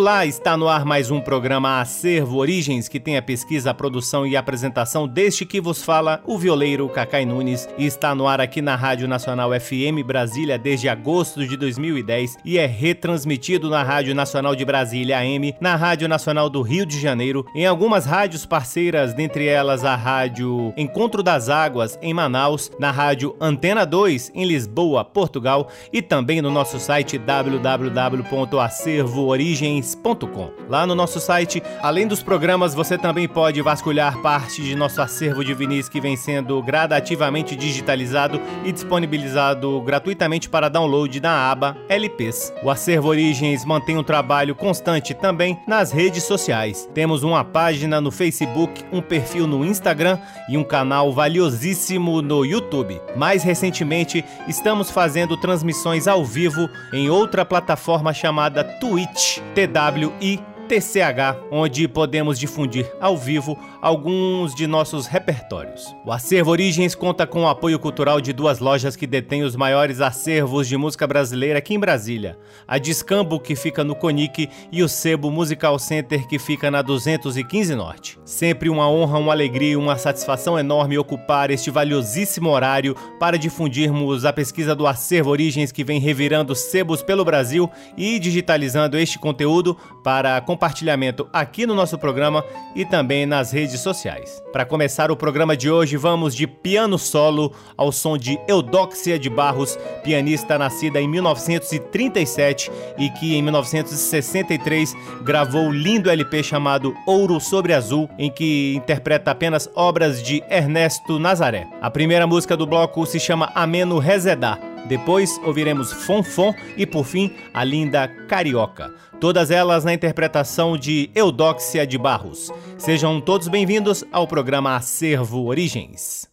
Olá, está no ar mais um programa Acervo Origens, que tem a pesquisa, a produção e a apresentação deste que vos fala o violeiro Cacai Nunes. E está no ar aqui na Rádio Nacional FM Brasília desde agosto de 2010 e é retransmitido na Rádio Nacional de Brasília AM, na Rádio Nacional do Rio de Janeiro, em algumas rádios parceiras, dentre elas a Rádio Encontro das Águas em Manaus, na Rádio Antena 2 em Lisboa, Portugal e também no nosso site Lá no nosso site, além dos programas, você também pode vasculhar parte de nosso acervo de vinis que vem sendo gradativamente digitalizado e disponibilizado gratuitamente para download na aba LPs. O Acervo Origens mantém um trabalho constante também nas redes sociais. Temos uma página no Facebook, um perfil no Instagram e um canal valiosíssimo no YouTube. Mais recentemente, estamos fazendo transmissões ao vivo em outra plataforma chamada Twitch. TWI TCH, onde podemos difundir ao vivo alguns de nossos repertórios. O Acervo Origens conta com o apoio cultural de duas lojas que detêm os maiores acervos de música brasileira aqui em Brasília: a Discambo, que fica no Conic, e o Sebo Musical Center, que fica na 215 Norte. Sempre uma honra, uma alegria e uma satisfação enorme ocupar este valiosíssimo horário para difundirmos a pesquisa do Acervo Origens que vem revirando sebos pelo Brasil e digitalizando este conteúdo para compartilhar compartilhamento aqui no nosso programa e também nas redes sociais. Para começar o programa de hoje, vamos de piano solo ao som de Eudóxia de Barros, pianista nascida em 1937 e que em 1963 gravou o lindo LP chamado Ouro sobre Azul, em que interpreta apenas obras de Ernesto Nazaré. A primeira música do bloco se chama Ameno Rezedá. Depois ouviremos Fonfon e por fim a linda Carioca todas elas na interpretação de Eudóxia de Barros. Sejam todos bem-vindos ao programa Acervo Origens.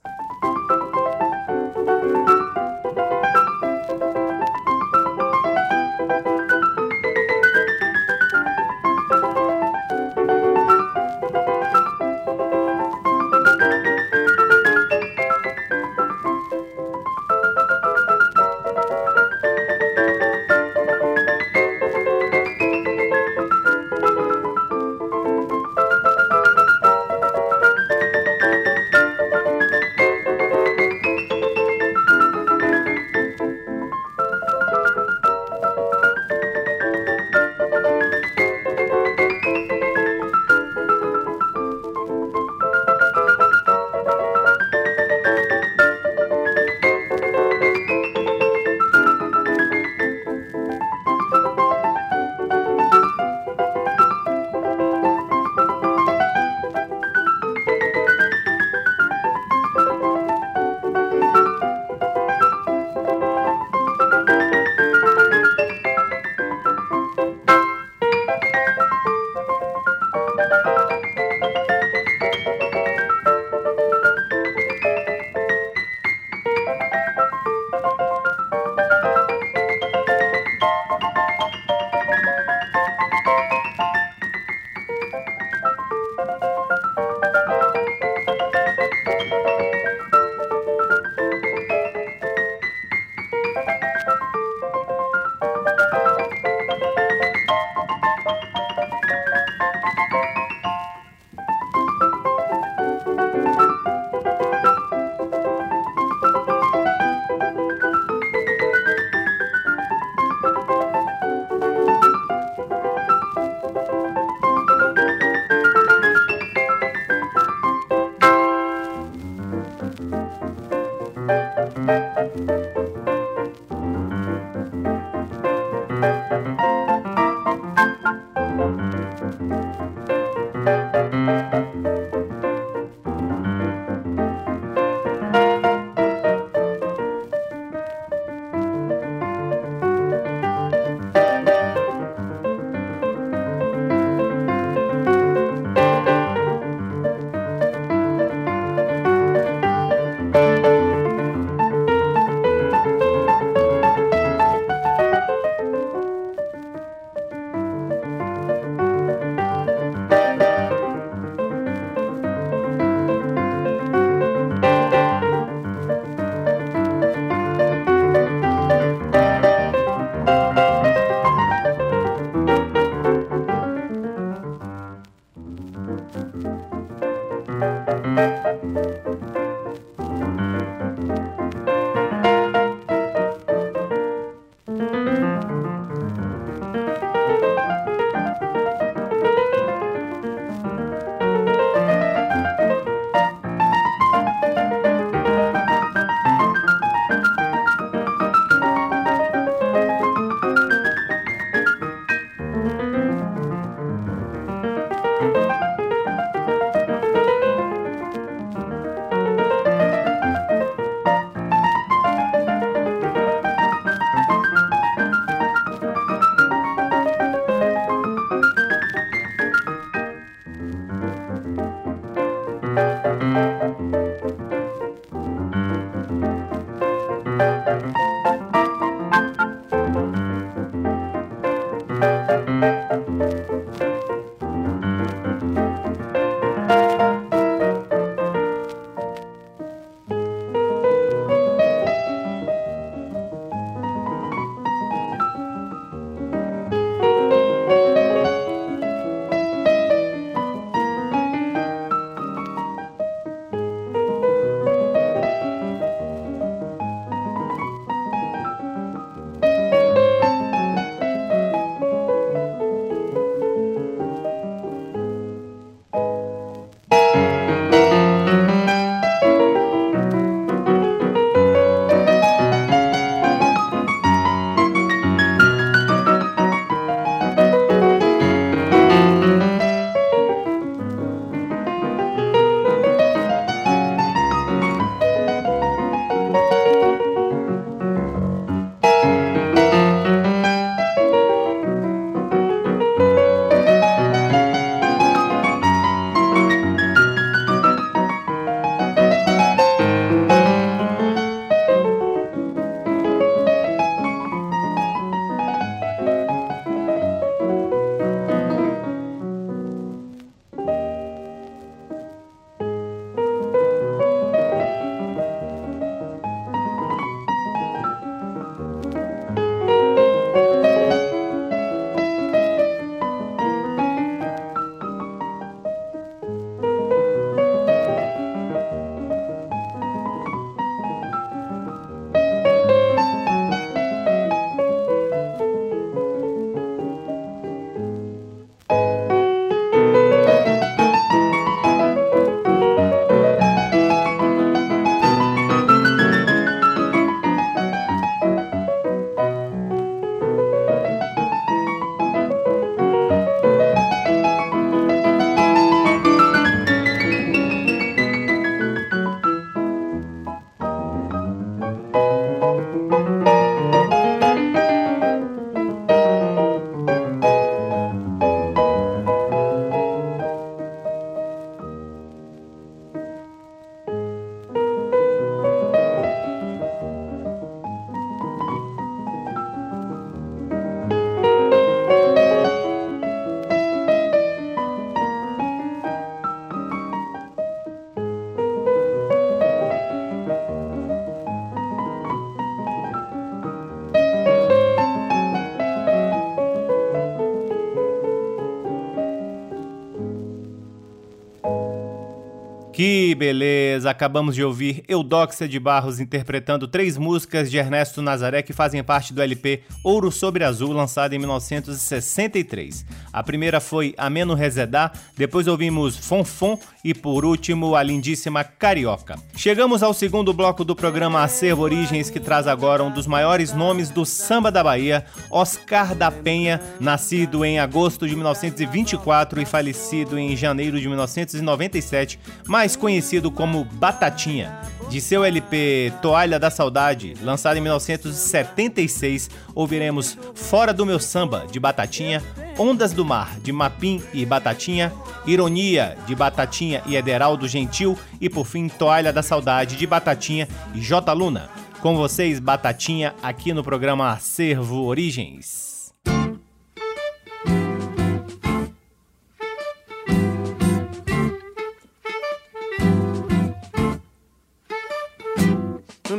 Que beleza! Acabamos de ouvir Eudóxia de Barros interpretando três músicas de Ernesto Nazaré que fazem parte do LP Ouro Sobre Azul, lançado em 1963. A primeira foi Ameno Rezedá, depois ouvimos Fonfon e por último a lindíssima Carioca. Chegamos ao segundo bloco do programa Acervo Origens, que traz agora um dos maiores nomes do samba da Bahia, Oscar da Penha, nascido em agosto de 1924 e falecido em janeiro de 1997, mais conhecido como Batatinha. De seu LP Toalha da Saudade, lançado em 1976, ouviremos Fora do Meu Samba, de Batatinha, Ondas do Mar, de Mapim e Batatinha, Ironia, de Batatinha e Ederaldo Gentil, e por fim Toalha da Saudade, de Batatinha e J. Luna. Com vocês, Batatinha, aqui no programa Acervo Origens.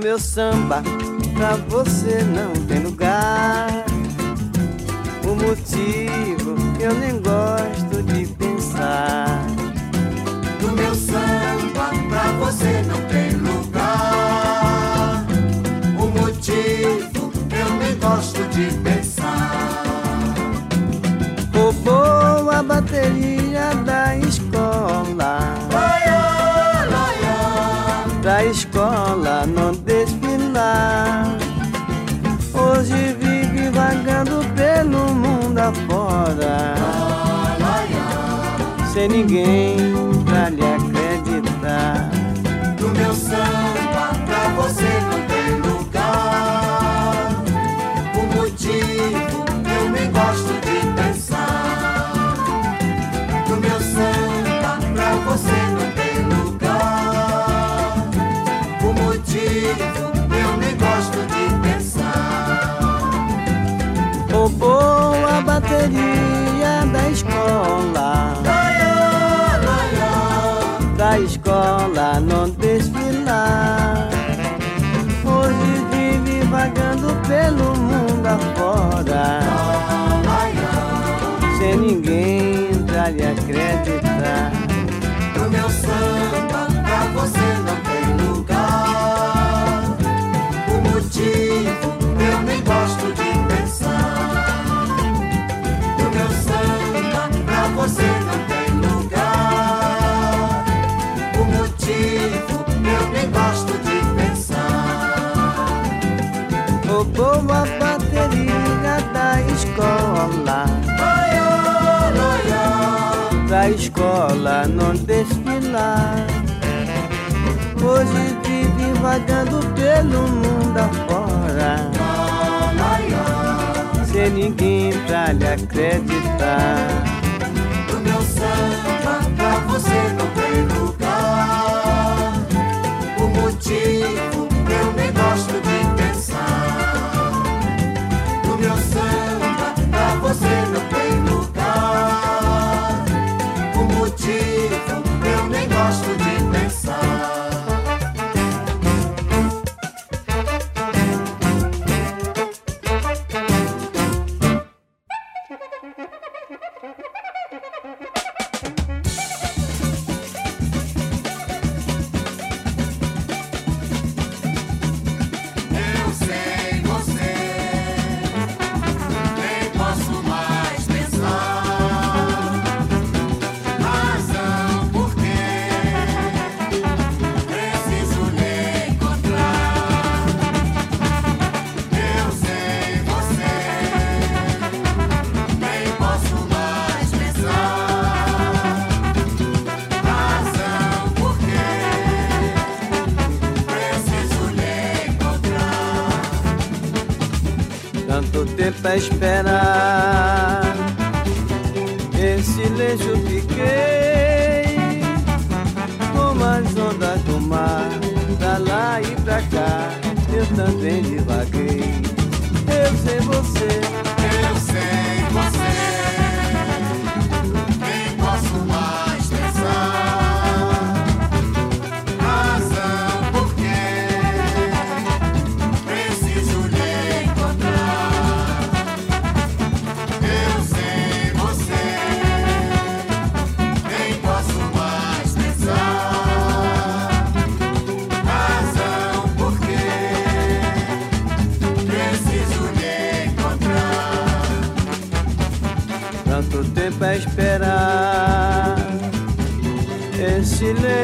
Meu samba, pra você não tem lugar. O motivo eu nem gosto de pensar. No meu samba, pra você não tem lugar. O motivo eu nem gosto de pensar. Ninguém pra lhe acreditar. No meu samba, pra você não tem lugar. O motivo eu nem gosto de pensar. No meu samba, pra você não tem lugar. O motivo eu nem gosto de pensar. Roubou a bateria da escola. Escola não desfilar. Hoje vive vagando pelo mundo afora. Sem ninguém pra lhe acreditar. No meu samba, pra você não tem lugar. O motivo Roubou a bateria da escola. Da escola não desfilar. Hoje vive vagando pelo mundo afora. Sem ninguém pra lhe acreditar.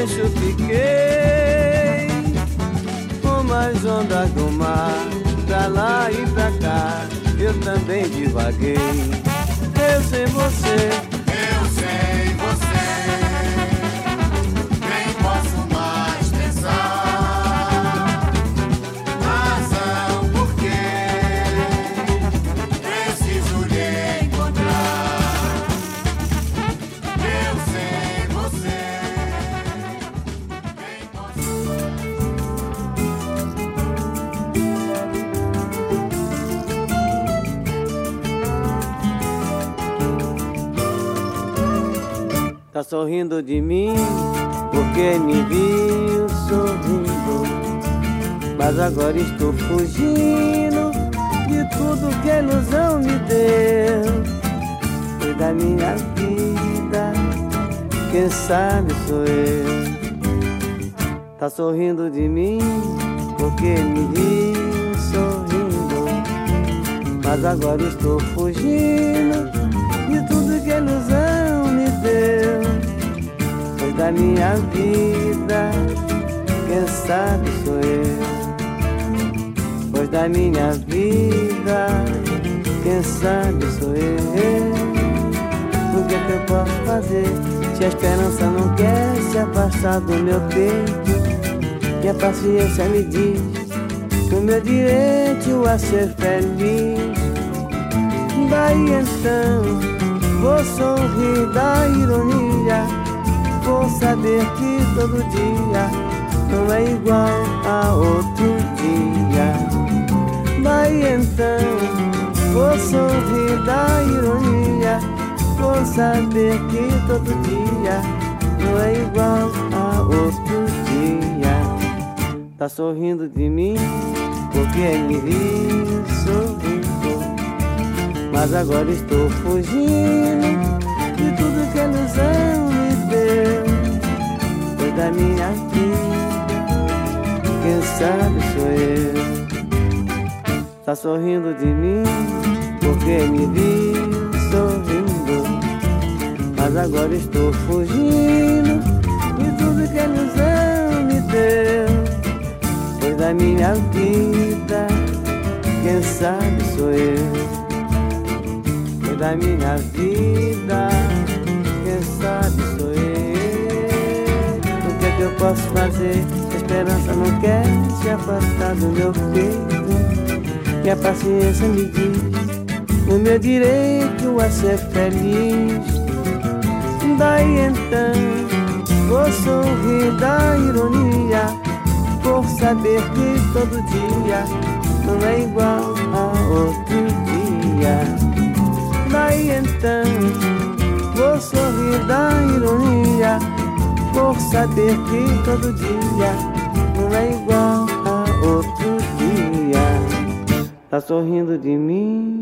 Silêncio fiquei, como as ondas do mar, pra lá e pra cá, eu também divaguei. Eu sem você, sorrindo de mim, porque me viu sorrindo. Mas agora estou fugindo de tudo que a ilusão me deu. Foi da minha vida, quem sabe sou eu. Tá sorrindo de mim, porque me viu sorrindo. Mas agora estou fugindo de tudo que a ilusão da minha vida, quem sabe sou eu. Pois da minha vida, quem sabe sou eu. O que é que eu posso fazer se a esperança não quer se afastar do meu peito? E a paciência me diz o meu direito a ser feliz. Daí então vou sorrir da ironia, vou saber que todo dia não é igual a outro dia. Daí então vou sorrir da ironia, vou saber que todo dia não é igual a outro dia. Tá sorrindo de mim porque me viu sorrindo. Mas agora estou fugindo de tudo que a ilusão da minha vida, quem sabe sou eu. Tá sorrindo de mim porque me viu sorrindo. Mas agora estou fugindo de tudo que a ilusão me deu. Foi da minha vida, quem sabe sou eu. Foi da minha vida, posso fazer? A esperança não quer se afastar do meu peito. E a paciência me diz o meu direito a ser feliz. Daí então vou sorrir da ironia por saber que todo dia não é igual a outro dia. Daí então vou sorrir da ironia por saber que todo dia não é igual a outro dia. Tá sorrindo de mim?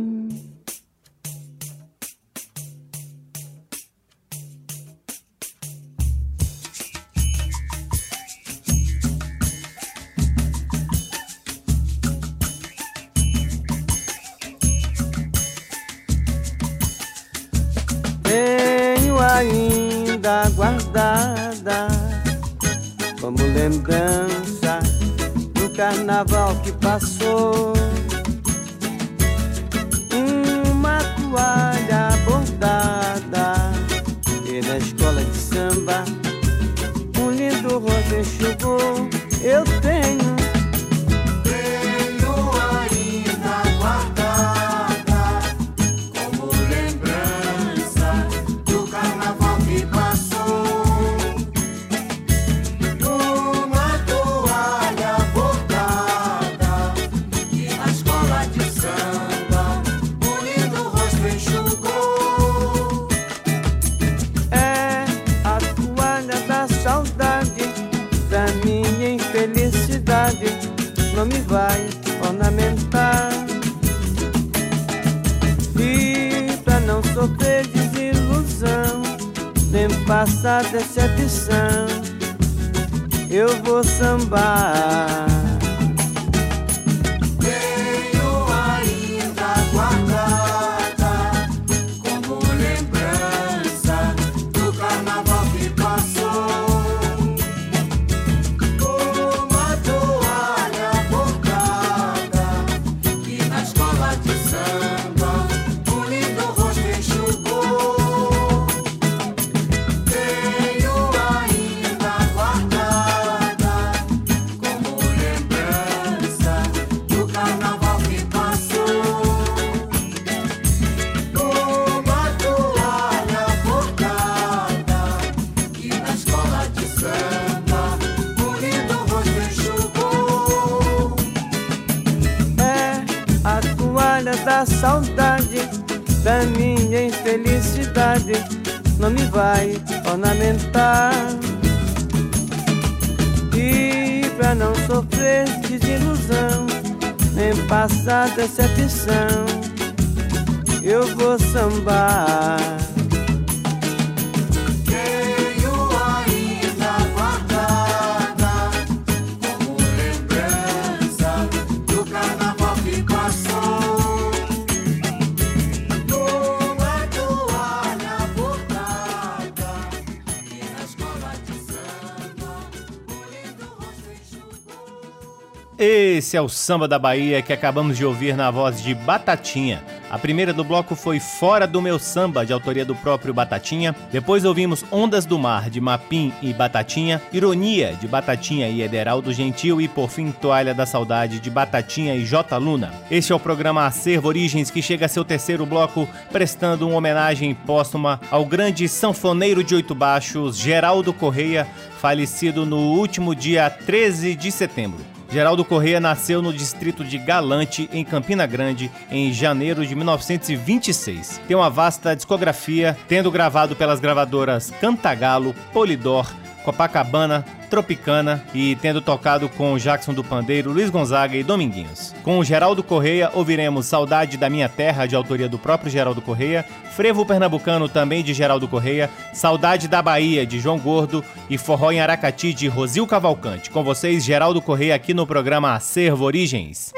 Esse é o samba da Bahia que acabamos de ouvir na voz de Batatinha. A primeira do bloco foi Fora do Meu Samba, de autoria do próprio Batatinha. Depois ouvimos Ondas do Mar, de Mapim e Batatinha. Ironia, de Batatinha e Ederaldo Gentil. E por fim, Toalha da Saudade, de Batatinha e J. Luna. Este é o programa Acervo Origens, que chega a seu terceiro bloco, prestando uma homenagem póstuma ao grande sanfoneiro de oito baixos, Geraldo Correia, falecido no último dia 13 de setembro. Geraldo Correia nasceu no distrito de Galante, em Campina Grande, em janeiro de 1926. Tem uma vasta discografia, tendo gravado pelas gravadoras Cantagalo, Polidor, Copacabana, Tropicana e tendo tocado com Jackson do Pandeiro, Luiz Gonzaga e Dominguinhos. Com o Geraldo Correia, ouviremos Saudade da Minha Terra, de autoria do próprio Geraldo Correia, Frevo Pernambucano, também de Geraldo Correia, Saudade da Bahia, de João Gordo e Forró em Aracati, de Rosil Cavalcante. Com vocês, Geraldo Correia, aqui no programa Acervo Origens.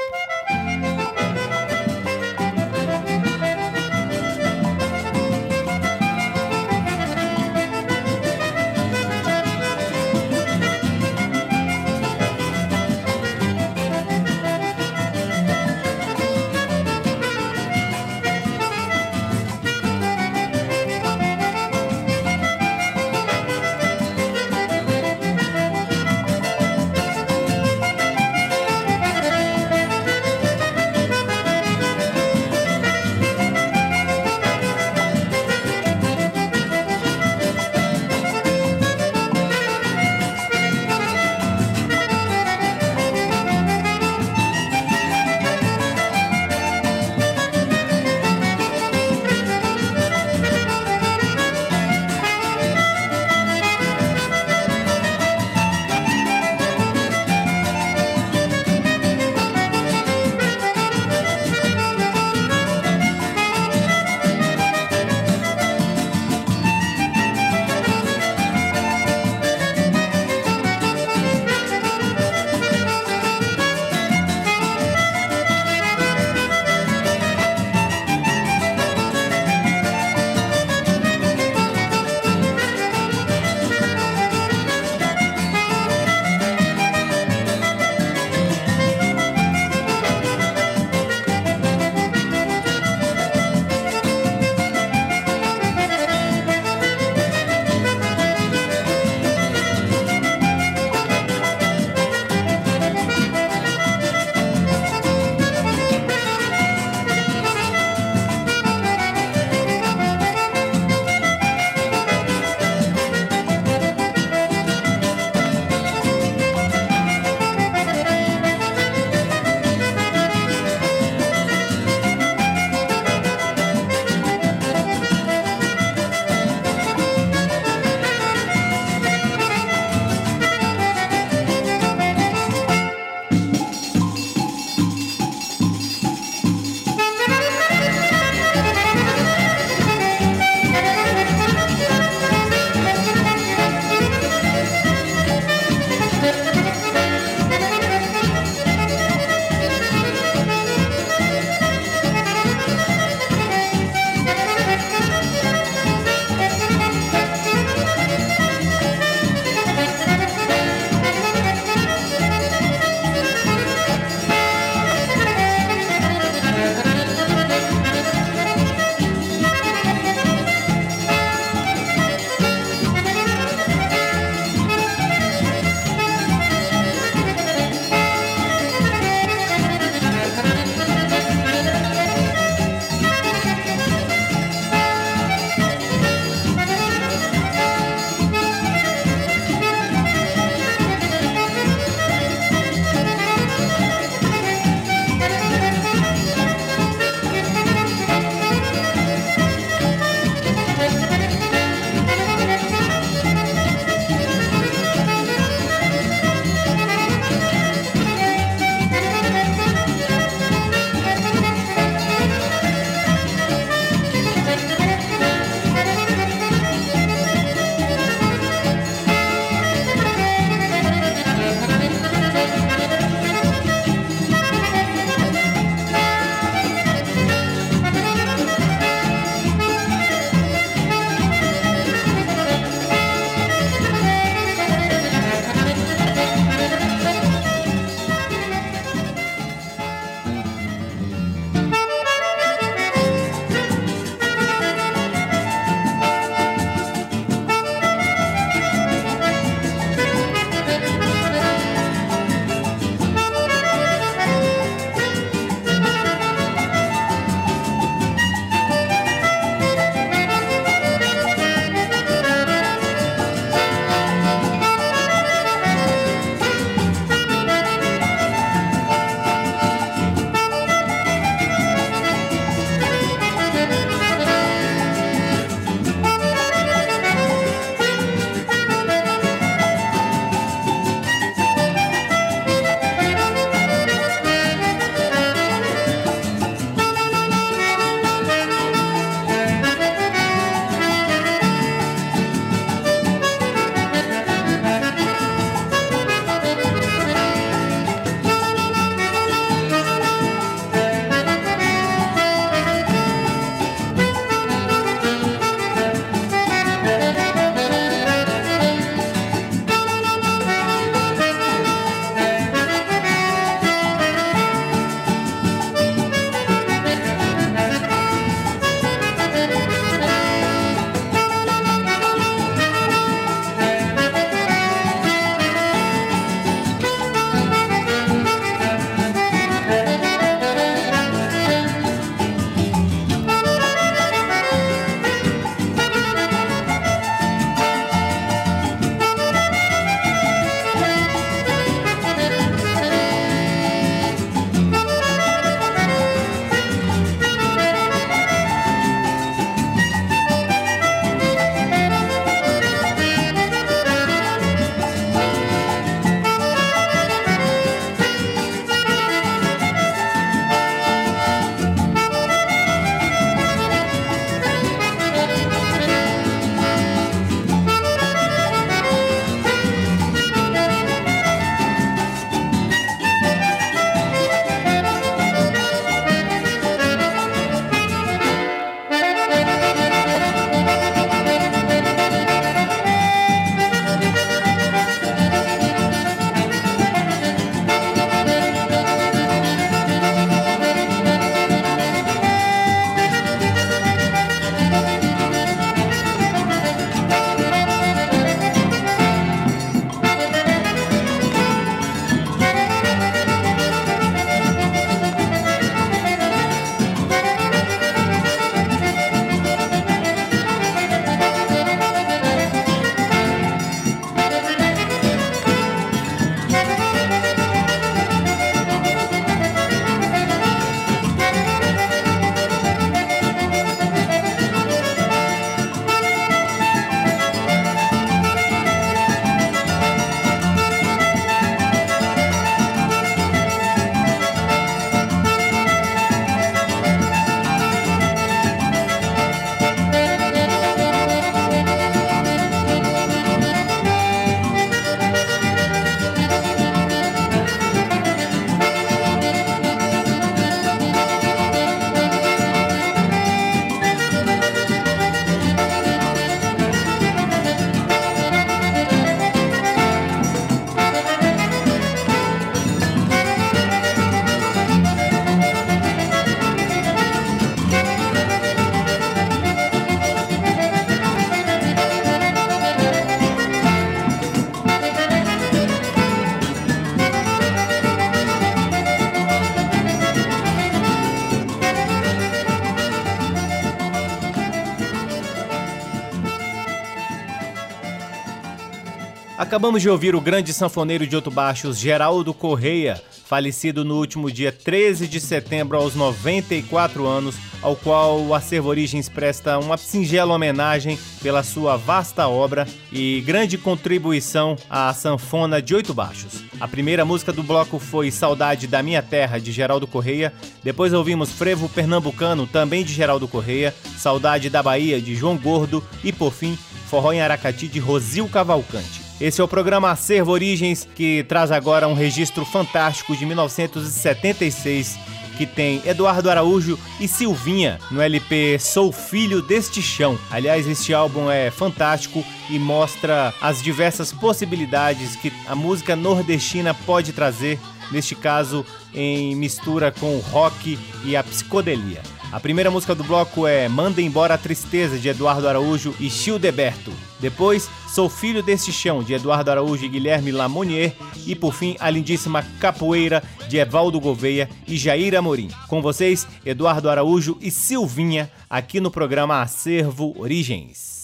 Acabamos de ouvir o grande sanfoneiro de Oito Baixos, Geraldo Correia, falecido no último dia 13 de setembro aos 94 anos, ao qual o Acervo Origens presta uma singela homenagem pela sua vasta obra e grande contribuição à sanfona de Oito Baixos. A primeira música do bloco foi Saudade da Minha Terra, de Geraldo Correia, depois ouvimos Frevo Pernambucano, também de Geraldo Correia, Saudade da Bahia, de João Gordo e, por fim, Forró em Aracati, de Rosil Cavalcante. Esse é o programa Acervo Origens, que traz agora um registro fantástico de 1976, que tem Eduardo Araújo e Silvinha no LP Sou Filho deste Chão. Aliás, este álbum é fantástico e mostra as diversas possibilidades que a música nordestina pode trazer, neste caso em mistura com o rock e a psicodelia. A primeira música do bloco é Manda Embora a Tristeza, de Eduardo Araújo e Childeberto. Depois, Sou Filho deste Chão, de Eduardo Araújo e Guilherme Lamonier. E por fim, a lindíssima Capoeira, de Evaldo Gouveia e Jair Amorim. Com vocês, Eduardo Araújo e Silvinha, aqui no programa Acervo Origens.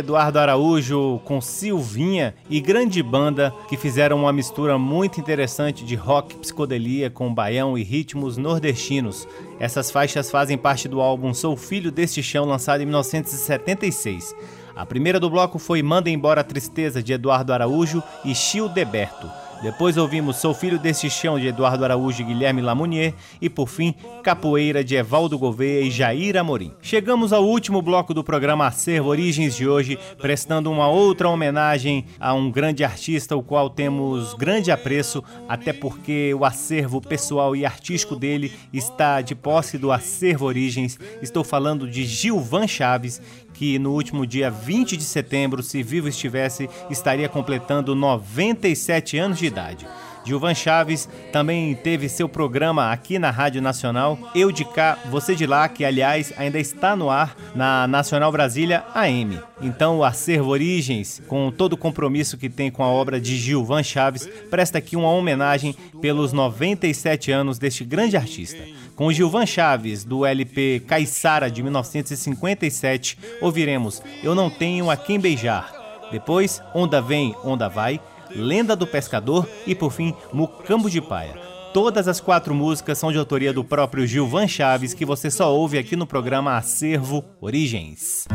Eduardo Araújo com Silvinha e grande banda que fizeram uma mistura muito interessante de rock, psicodelia com baião e ritmos nordestinos. Essas faixas fazem parte do álbum Sou Filho deste Chão, lançado em 1976. A primeira do bloco foi Manda Embora a Tristeza, de Eduardo Araújo e Chil Deberto. Depois ouvimos Sou Filho deste Chão, de Eduardo Araújo e Guilherme Lamounier. E por fim, Capoeira, de Evaldo Gouveia e Jair Amorim. Chegamos ao último bloco do programa Acervo Origens de hoje, prestando uma outra homenagem a um grande artista, o qual temos grande apreço, até porque o acervo pessoal e artístico dele está de posse do Acervo Origens. Estou falando de Gilvan Chaves, que no último dia 20 de setembro, se vivo estivesse, estaria completando 97 anos de idade. Gilvan Chaves também teve seu programa aqui na Rádio Nacional, Eu de Cá, Você de Lá, que aliás ainda está no ar na Nacional Brasília AM. Então o Acervo Origens, com todo o compromisso que tem com a obra de Gilvan Chaves, presta aqui uma homenagem pelos 97 anos deste grande artista. Com Gilvan Chaves, do LP Caissara de 1957, ouviremos Eu Não Tenho a Quem Beijar. Depois, Onda Vem, Onda Vai, Lenda do Pescador e, por fim, Mucambo de Paia. Todas as quatro músicas são de autoria do próprio Gilvan Chaves, que você só ouve aqui no programa Acervo Origens.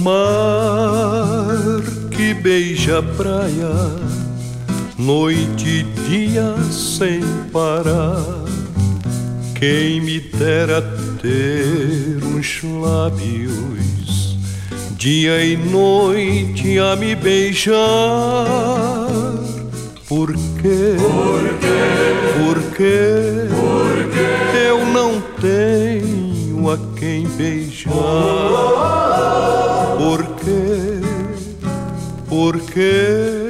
Mar que beija praia, noite e dia sem parar. Quem me dera ter uns lábios, dia e noite a me beijar. Por quê? Por quê? Eu não tenho a quem beijar. Por quê? Por quê?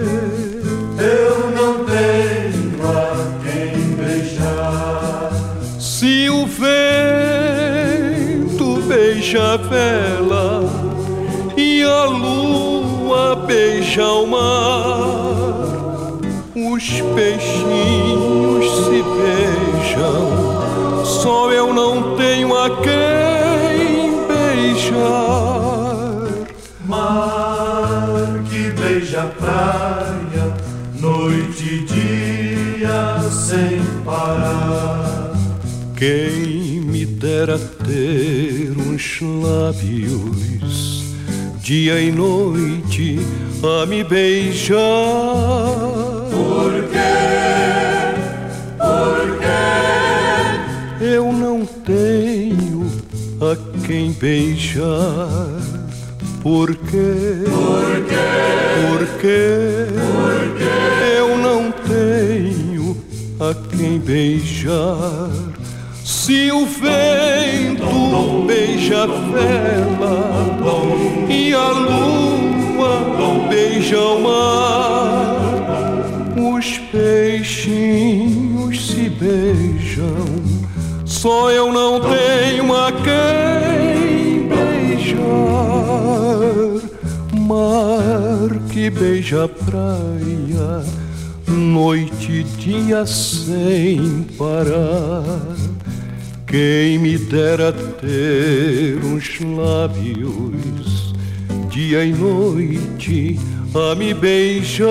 Beija a vela e a lua beija o mar, os peixinhos se beijam, só eu não tenho a quem beijar. Mar que beija a praia, noite e dia sem parar. Quem me dera ter uns lábios, dia e noite a me beijar. Por quê? Por quê? Eu não tenho a quem beijar. Por quê? Por quê? Por quê? Eu não tenho a quem beijar. Se o vento beija a vela e a lua beija o mar, os peixinhos se beijam. Só eu não tenho a quem beijar. Mar que beija a praia, noite e dia sem parar. Quem me dera ter uns lábios, dia e noite a me beijar.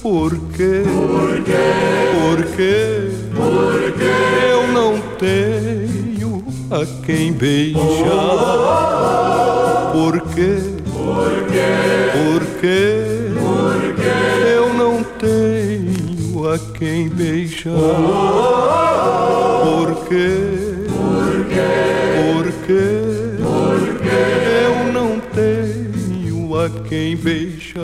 Por quê? Por quê? Por quê? Eu não tenho a quem beijar. Por quê? Por quê? A quem beijar. Por quê? Por quê? Eu não tenho a quem beijar.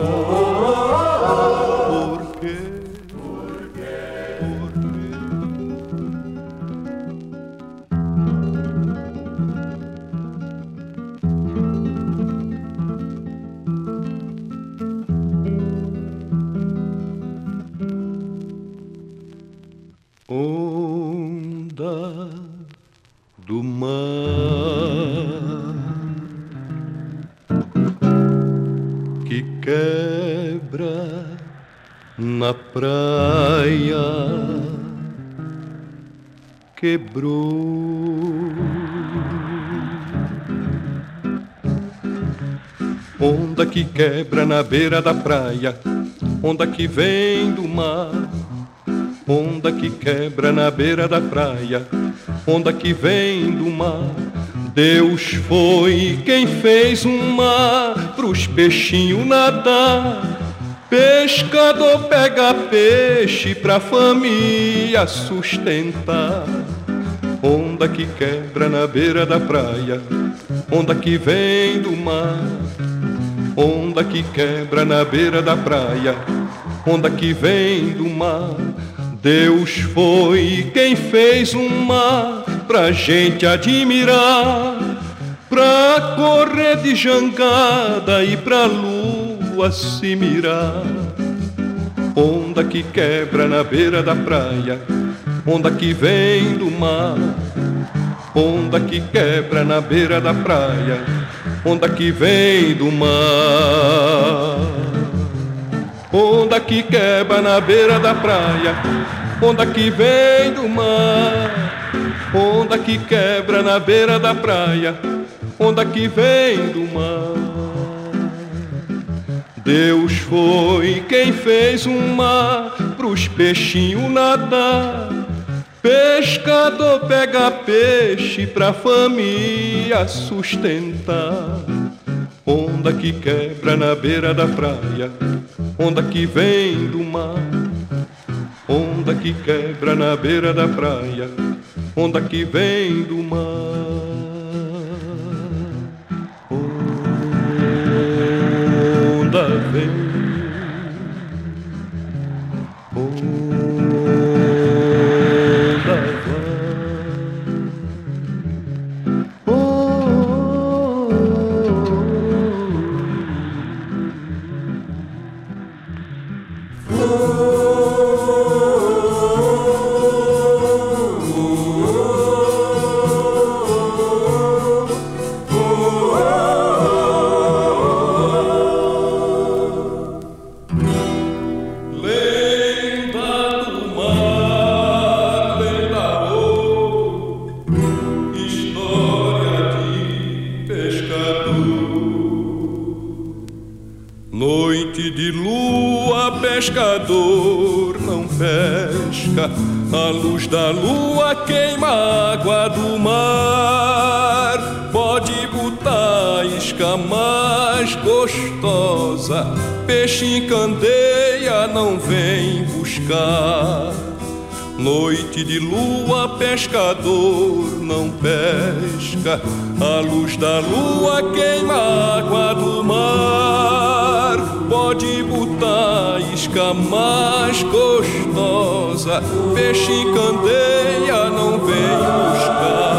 Na beira da praia, onda que vem do mar. Onda que quebra na beira da praia, onda que vem do mar. Deus foi quem fez um mar pros peixinhos nadar. Pescador pega peixe pra família sustentar. Onda que quebra na beira da praia, onda que vem do mar. Onda que quebra na beira da praia, onda que vem do mar. Deus foi quem fez um mar pra gente admirar, pra correr de jangada e pra lua se mirar. Onda que quebra na beira da praia, onda que vem do mar. Onda que quebra na beira da praia, onda que vem do mar. Onda que quebra na beira da praia, onda que vem do mar. Onda que quebra na beira da praia, onda que vem do mar. Deus foi quem fez um mar pros peixinhos nadar. Pescador pega peixe pra família sustentar. Onda que quebra na beira da praia, onda que vem do mar. Onda que quebra na beira da praia, onda que vem do mar. Lua, pescador não pesca. A luz da lua queima a água do mar. Pode botar isca mais gostosa. Peixe candeia não vem buscar.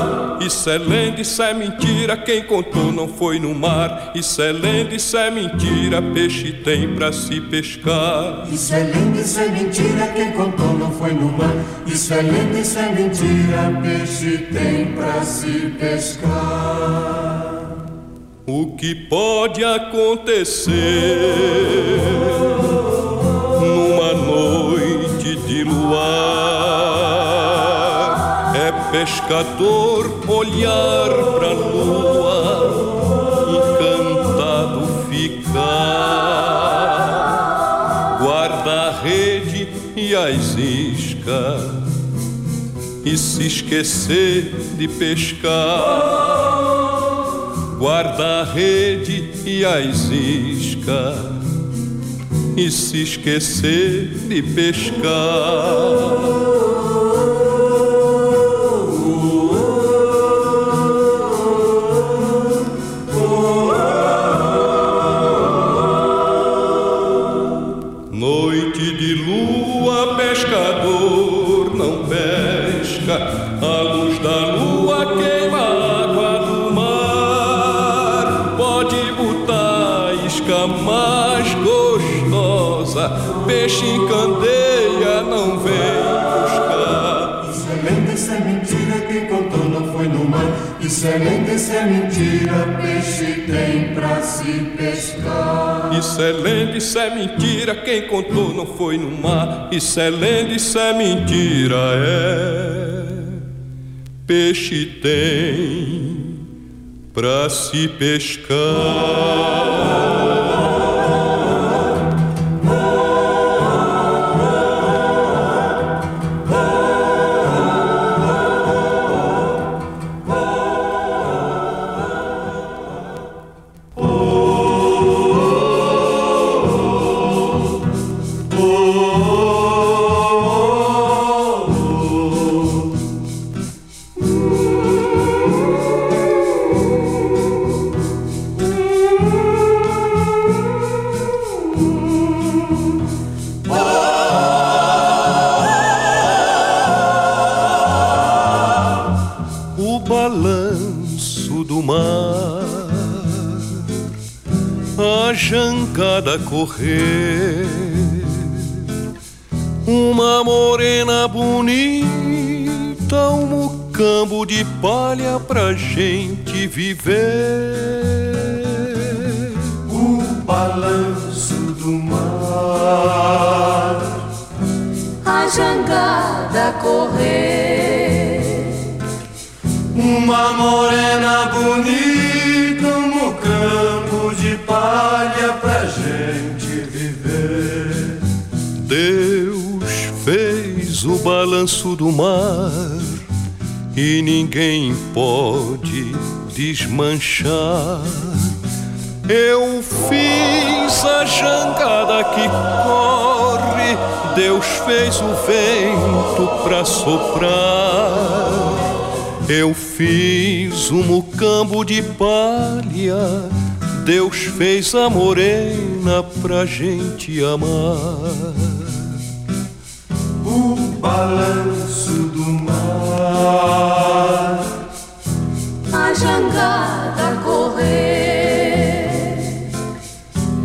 Isso é lenda, isso é mentira. Quem contou não foi no mar. Isso é lenda, isso é mentira. Peixe tem pra se pescar. Isso é lenda, isso é mentira, quem contou não foi no mar. Isso é lenda, isso é mentira, peixe tem pra se pescar. O que pode acontecer numa noite de luar pescador olhar pra lua encantado ficar guarda a rede e as iscas e se esquecer de pescar guarda a rede e as iscas e se esquecer de pescar. Não foi no mar. Isso é lenda, isso é mentira, peixe tem pra se pescar. Isso é lenda, isso é mentira, quem contou não foi no mar. Isso é lenda, isso é mentira, é. Peixe tem pra se pescar. Correr, uma morena bonita, um mucambo de palha pra gente viver. O balanço do mar, a jangada correr, uma morena bonita, balanço do mar e ninguém pode desmanchar. Eu fiz a jangada que corre, Deus fez o vento pra soprar. Eu fiz um mucambo de palha, Deus fez a morena pra gente amar. Balanço do mar, a jangada correr,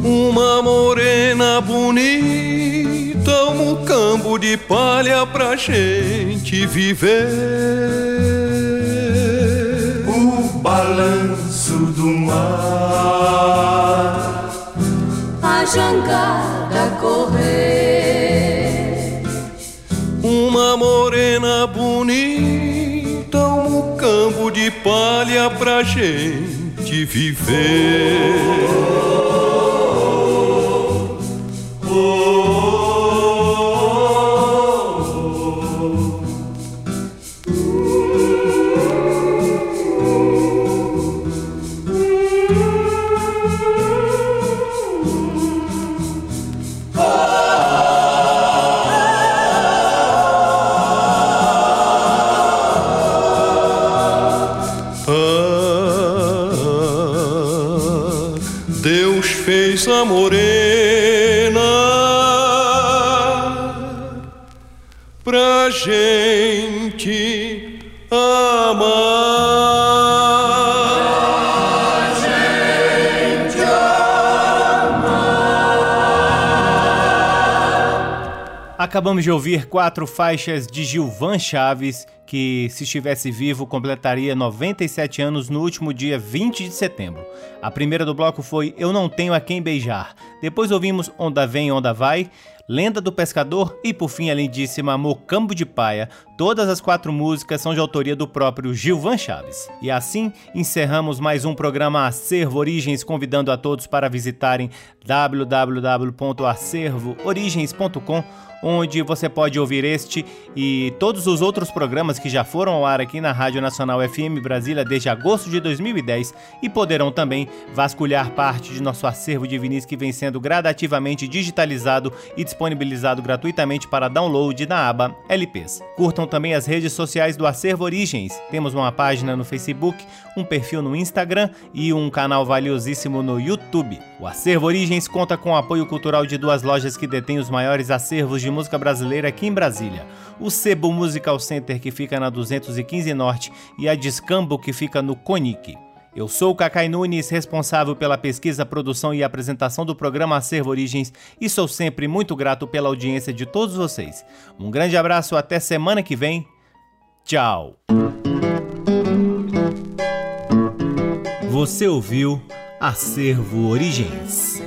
Uma morena bonita, um mucambo de palha pra gente viver. o balanço do mar, a jangada correr, Uma morena bonita, um mucambo de palha pra gente viver. Fez a morena pra gente amar. Acabamos de ouvir quatro faixas de Gilvan Chaves, que, se estivesse vivo, completaria 97 anos no último dia 20 de setembro. A primeira do bloco foi Eu Não Tenho a Quem Beijar. Depois ouvimos Onda Vem, Onda Vai, Lenda do Pescador e, por fim, a lindíssima Mocambo de Paia. Todas as quatro músicas são de autoria do próprio Gilvan Chaves. E assim encerramos mais um programa Acervo Origens, convidando a todos para visitarem www.acervoorigens.com onde você pode ouvir este e todos os outros programas que já foram ao ar aqui na Rádio Nacional FM Brasília desde agosto de 2010 e poderão também vasculhar parte de nosso acervo de vinis que vem sendo gradativamente digitalizado e disponibilizado gratuitamente para download na aba LPs. Curtam também as redes sociais do Acervo Origens. Temos uma página no Facebook, um perfil no Instagram e um canal valiosíssimo no YouTube. O Acervo Origens conta com o apoio cultural de duas lojas que detêm os maiores acervos música brasileira aqui em Brasília. O Sebo Musical Center, que fica na 215 Norte, e a Discambo, que fica no Conic. Eu sou o Cacai Nunes, responsável pela pesquisa, produção e apresentação do programa Acervo Origens e sou sempre muito grato pela audiência de todos vocês. Um grande abraço, até semana que vem. Tchau! Você ouviu Acervo Origens.